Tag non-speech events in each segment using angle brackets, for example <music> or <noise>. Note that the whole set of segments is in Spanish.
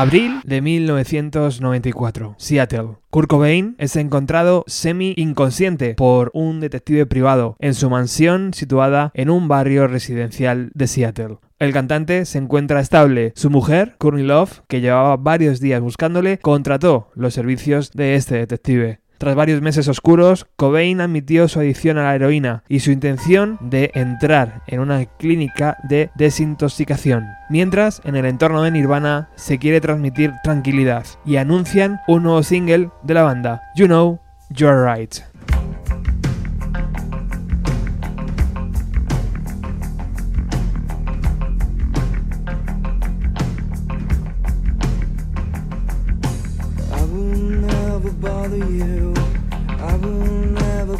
Abril de 1994, Seattle. Kurt Cobain es encontrado semi-inconsciente por un detective privado en su mansión situada en un barrio residencial de Seattle. El cantante se encuentra estable. Su mujer, Courtney Love, que llevaba varios días buscándole, contrató los servicios de este detective. Tras varios meses oscuros, Cobain admitió su adicción a la heroína y su intención de entrar en una clínica de desintoxicación. Mientras, en el entorno de Nirvana se quiere transmitir tranquilidad y anuncian un nuevo single de la banda, You Know You're Right.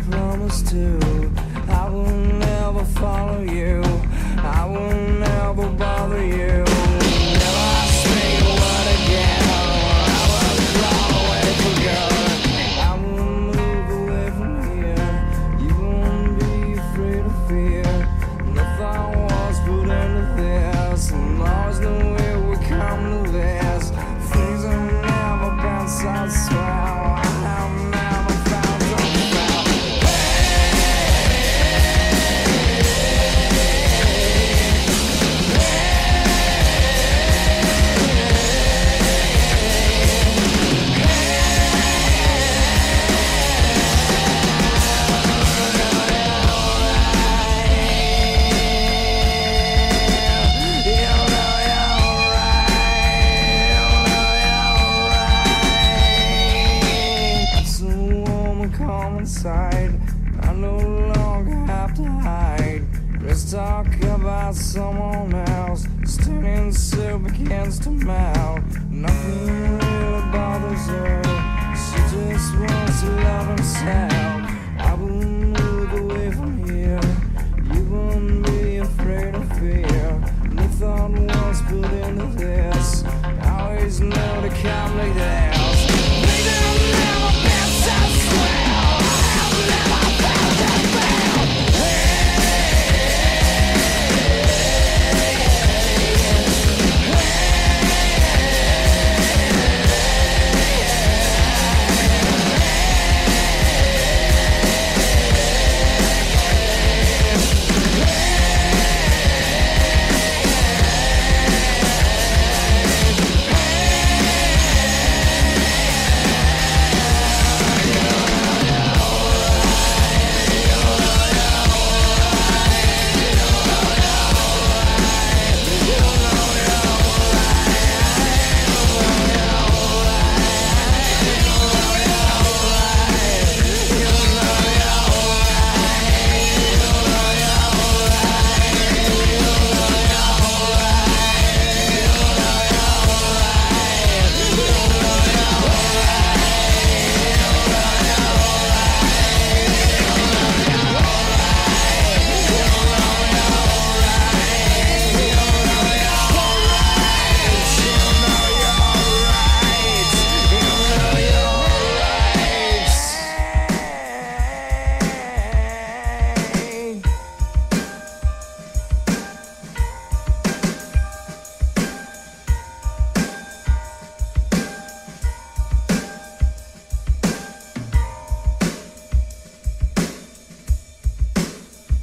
Promise to. I will never follow you. I will never bother you.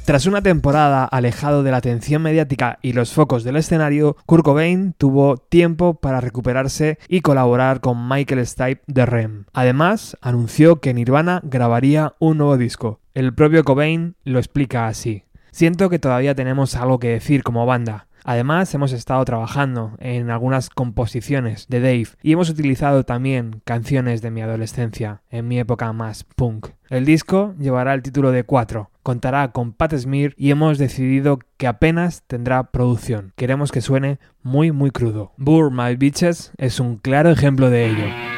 Tras una temporada alejado de la atención mediática y los focos del escenario, Kurt Cobain tuvo tiempo para recuperarse y colaborar con Michael Stipe de REM. Además, anunció que Nirvana grabaría un nuevo disco. El propio Cobain lo explica así. Siento que todavía tenemos algo que decir como banda. Además, hemos estado trabajando en algunas composiciones de Dave y hemos utilizado también canciones de mi adolescencia, en mi época más punk. El disco llevará el título de 4, contará con Pat Smear y hemos decidido que apenas tendrá producción. Queremos que suene muy muy crudo. Burr My Bitches es un claro ejemplo de ello.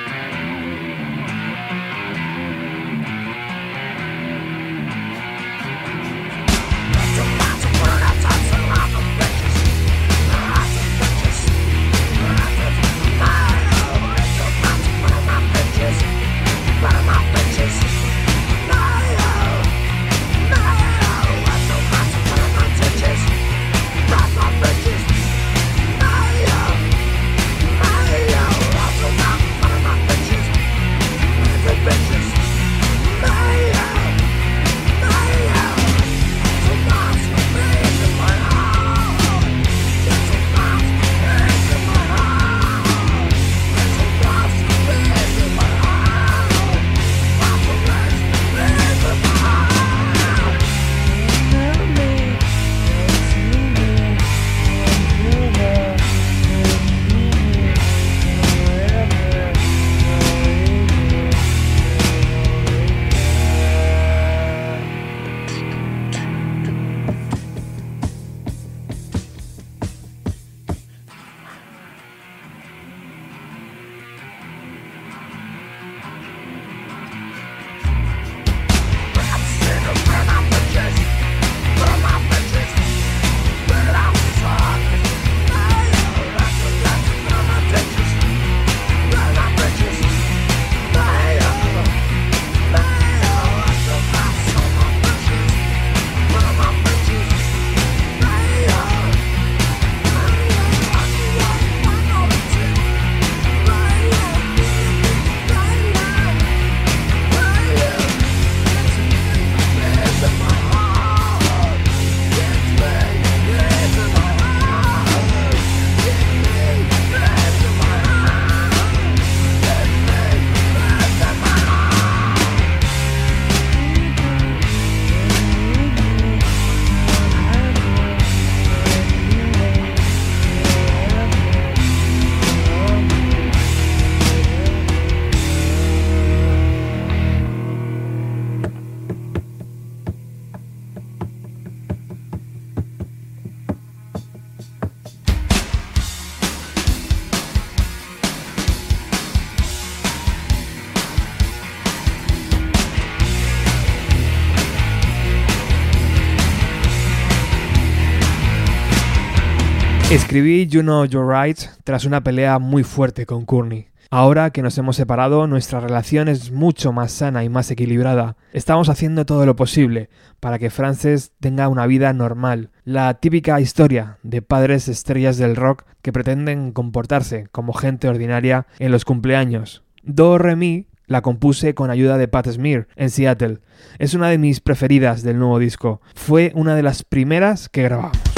Escribí You Know You're Right tras una pelea muy fuerte con Courtney. Ahora que nos hemos separado, nuestra relación es mucho más sana y más equilibrada. Estamos haciendo todo lo posible para que Frances tenga una vida normal. La típica historia de padres estrellas del rock que pretenden comportarse como gente ordinaria en los cumpleaños. Do Re Mi la compuse con ayuda de Pat Smear en Seattle. Es una de mis preferidas del nuevo disco. Fue una de las primeras que grabamos.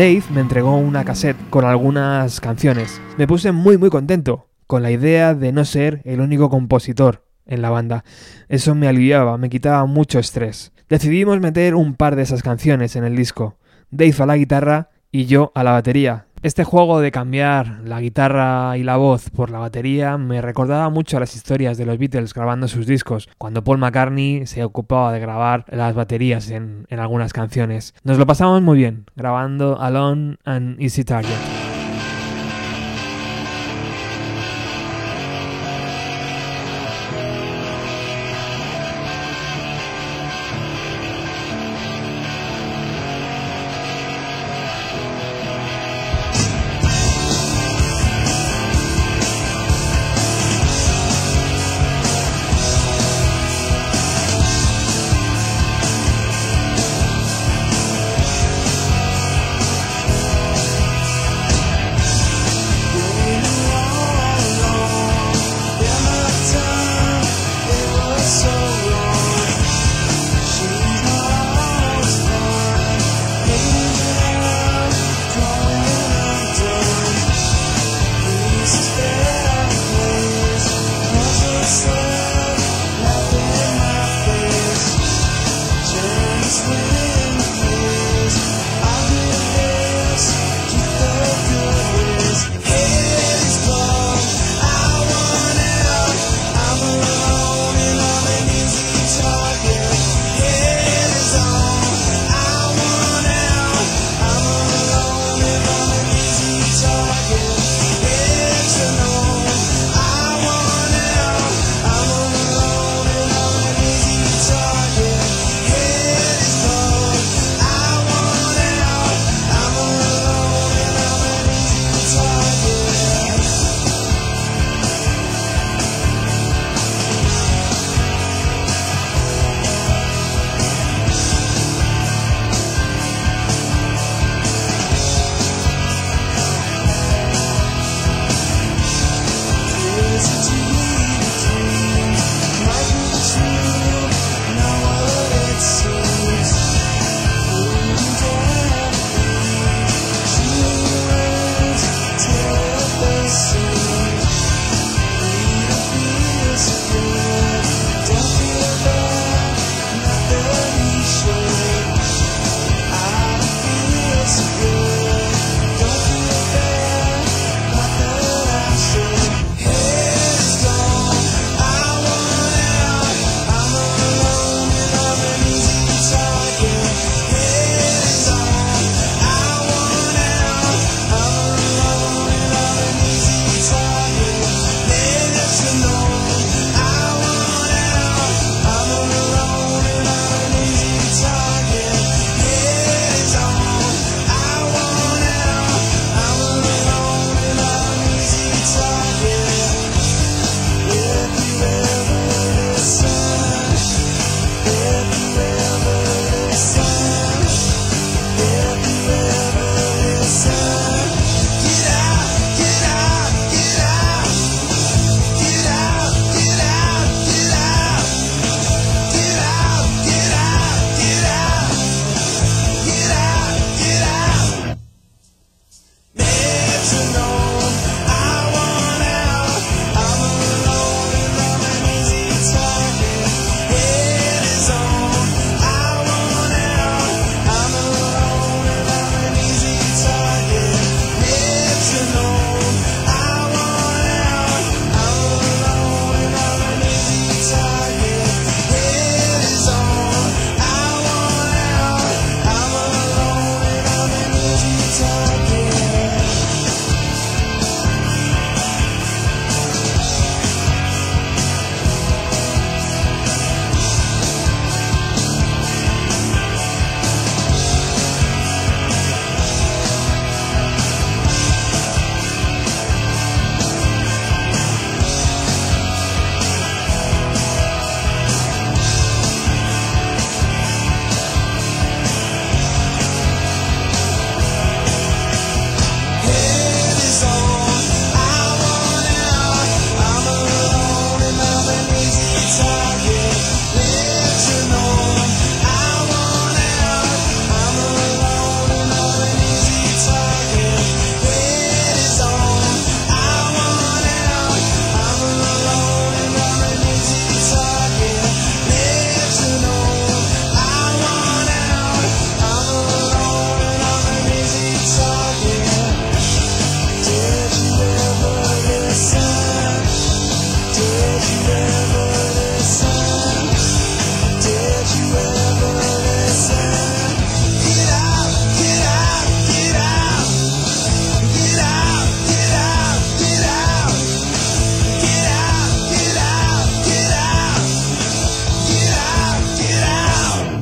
Dave me entregó una cassette con algunas canciones. Me puse muy muy contento con la idea de no ser el único compositor en la banda. Eso me aliviaba, me quitaba mucho estrés. Decidimos meter un par de esas canciones en el disco. Dave a la guitarra y yo a la batería. Este juego de cambiar la guitarra y la voz por la batería me recordaba mucho a las historias de los Beatles grabando sus discos, cuando Paul McCartney se ocupaba de grabar las baterías en, en algunas canciones. Nos lo pasamos muy bien grabando Alone and Easy Target.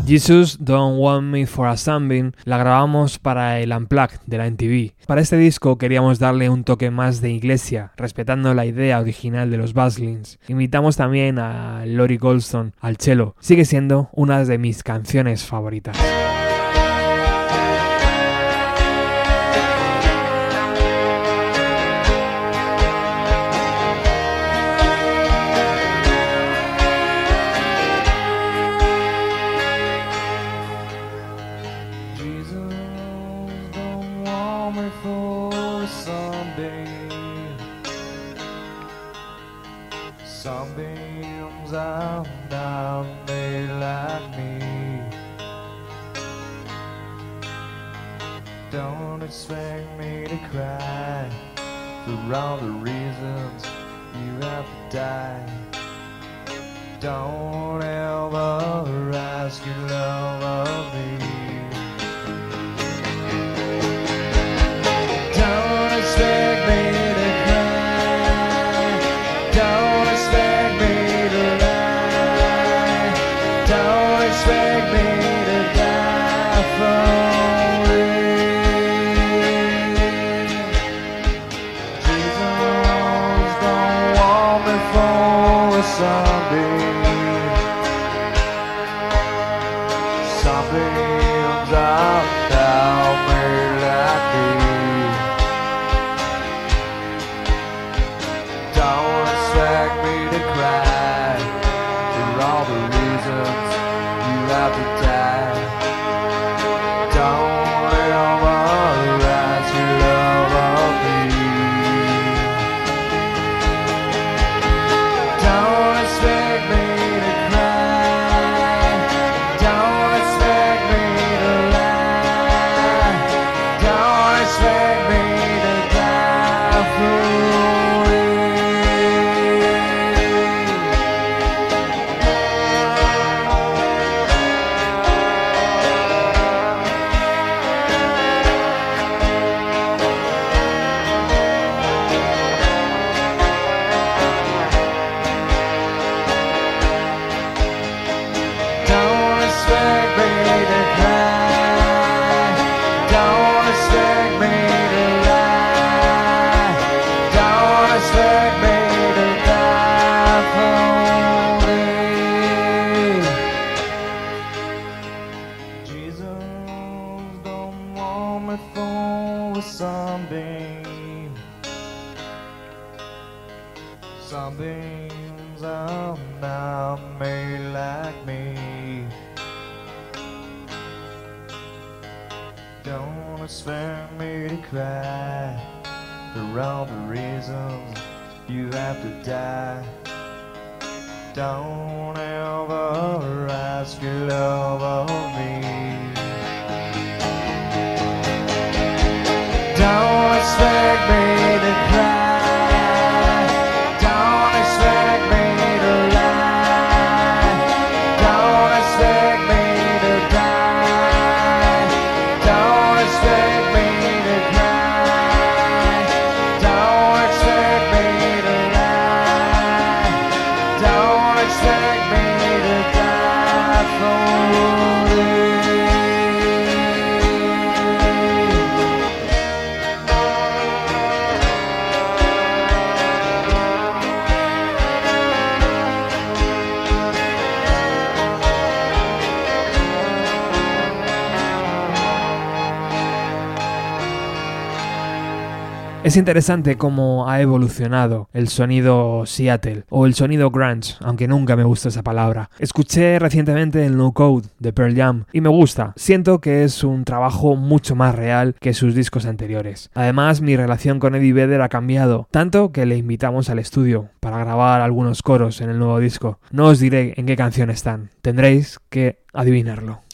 Jesus Don't Want Me for a la grabamos para el Unplugged de la NTV. Para este disco queríamos darle un toque más de iglesia, respetando la idea original de los Buzzlings. Invitamos también a Lori Goldstone al cello. Sigue siendo una de mis canciones favoritas. Interesante cómo ha evolucionado el sonido Seattle o el sonido grunge, aunque nunca me gustó esa palabra. Escuché recientemente el No Code de Pearl Jam y me gusta. Siento que es un trabajo mucho más real que sus discos anteriores. Además, mi relación con Eddie Vedder ha cambiado, tanto que le invitamos al estudio para grabar algunos coros en el nuevo disco. No os diré en qué canción están, tendréis que adivinarlo.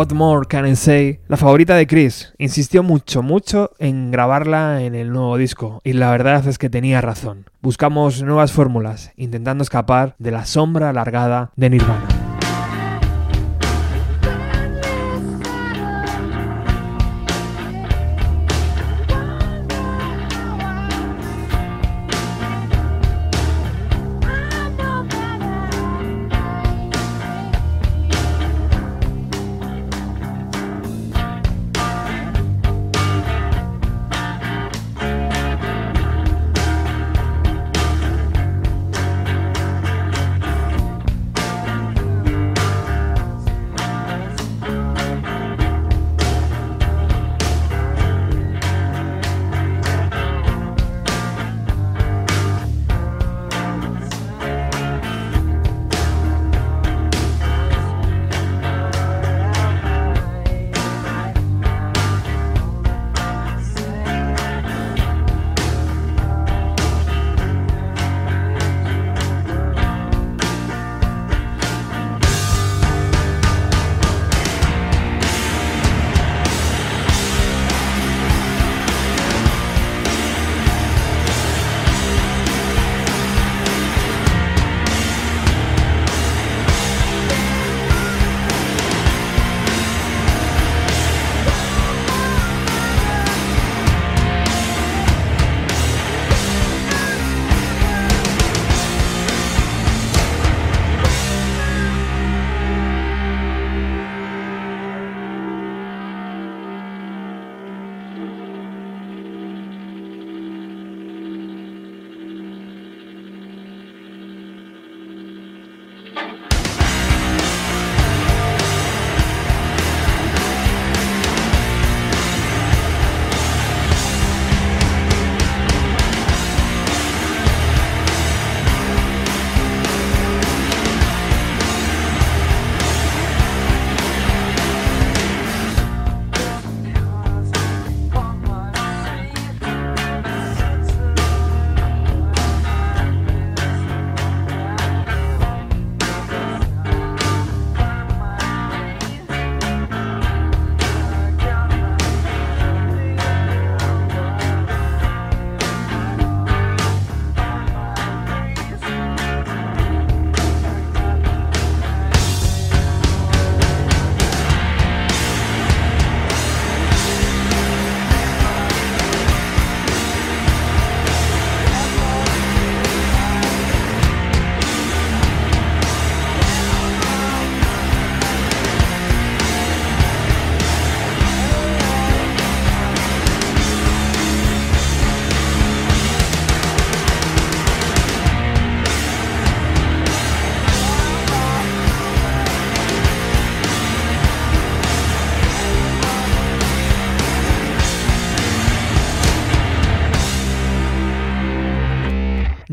What More Can I Say, la favorita de Chris, insistió mucho, mucho en grabarla en el nuevo disco, y la verdad es que tenía razón. Buscamos nuevas fórmulas, intentando escapar de la sombra alargada de Nirvana.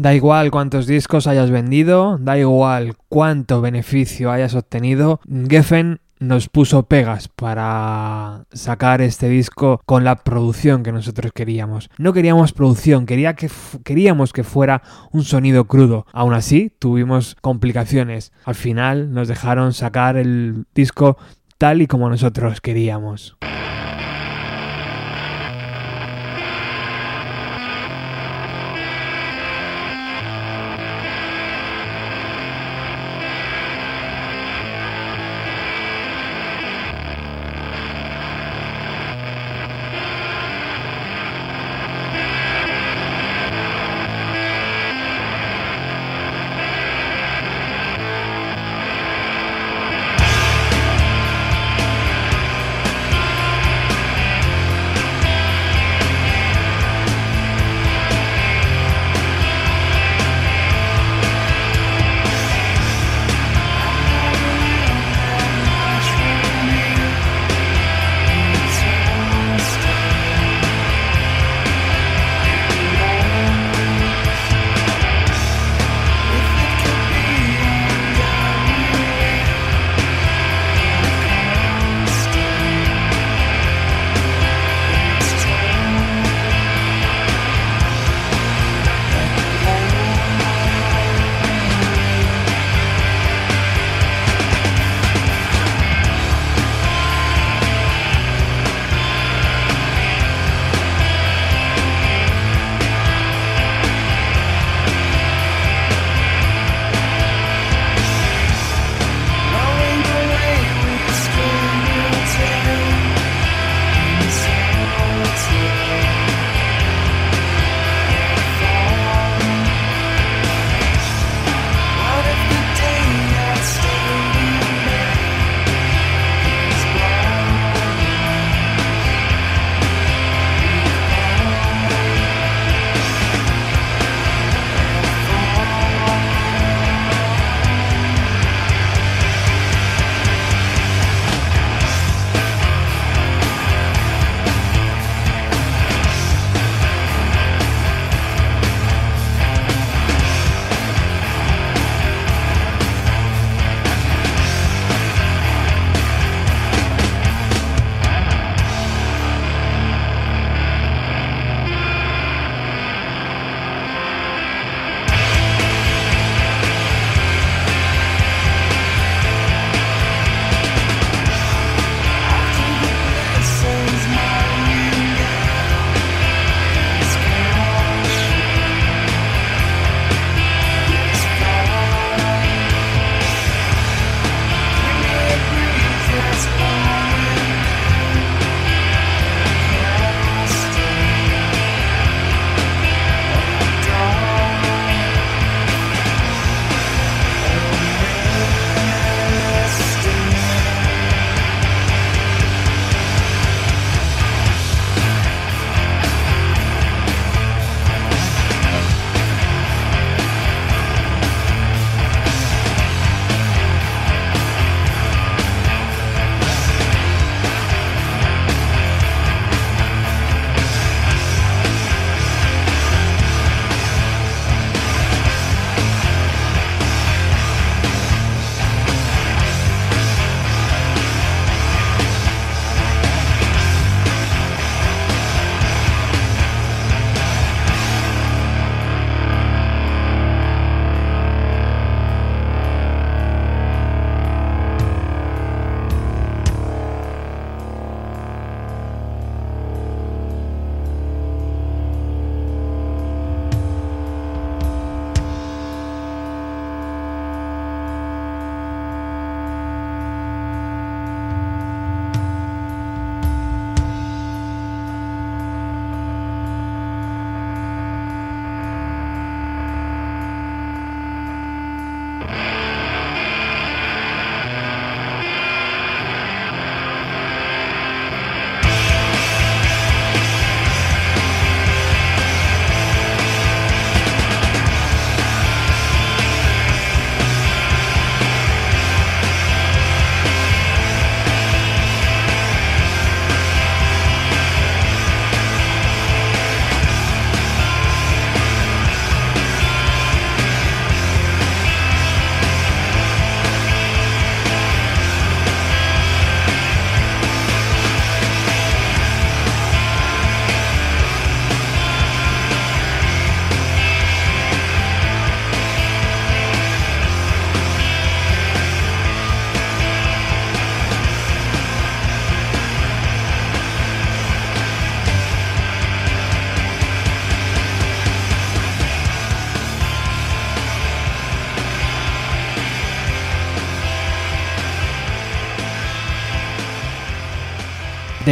Da igual cuántos discos hayas vendido, da igual cuánto beneficio hayas obtenido, Geffen nos puso pegas para sacar este disco con la producción que nosotros queríamos. No queríamos producción, quería que queríamos que fuera un sonido crudo. Aún así, tuvimos complicaciones. Al final nos dejaron sacar el disco tal y como nosotros queríamos.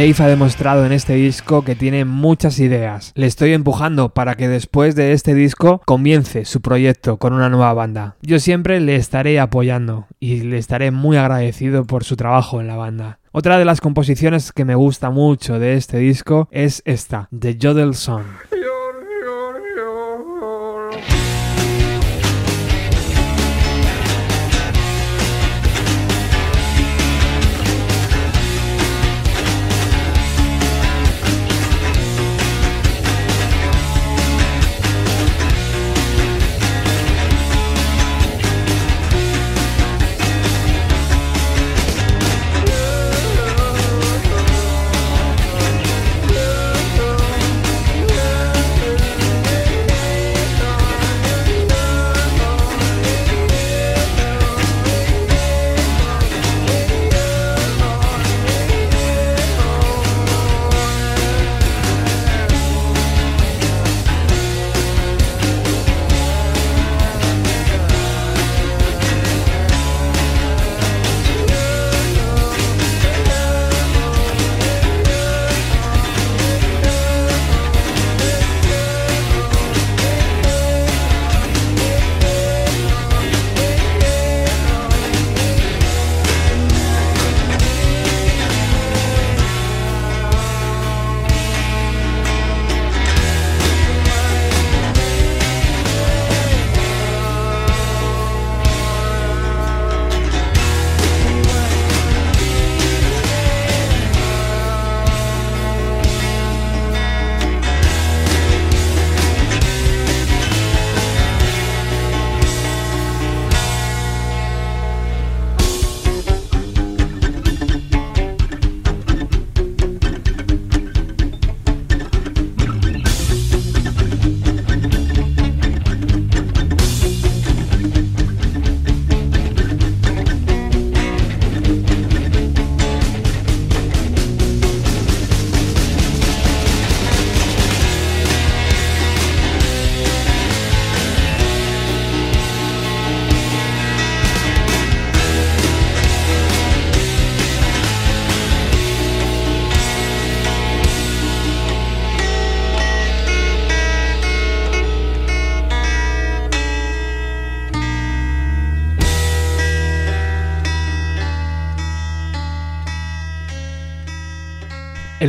Ha demostrado en este disco que tiene muchas ideas. Le estoy empujando para que después de este disco comience su proyecto con una nueva banda. Yo siempre le estaré apoyando y le estaré muy agradecido por su trabajo en la banda. Otra de las composiciones que me gusta mucho de este disco es esta, The Jodel Song. <laughs>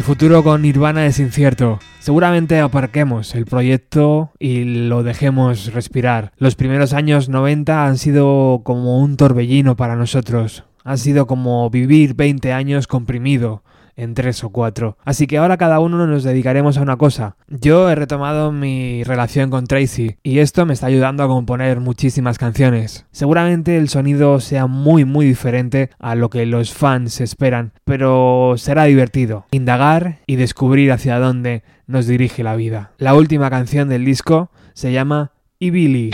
futuro con Nirvana es incierto. Seguramente aparquemos el proyecto y lo dejemos respirar. Los primeros años 90 han sido como un torbellino para nosotros. Ha sido como vivir 20 años comprimido en tres o cuatro. Así que ahora cada uno nos dedicaremos a una cosa. Yo he retomado mi relación con Tracy y esto me está ayudando a componer muchísimas canciones. Seguramente el sonido sea muy muy diferente a lo que los fans esperan, pero será divertido indagar y descubrir hacia dónde nos dirige la vida. La última canción del disco se llama Ibili.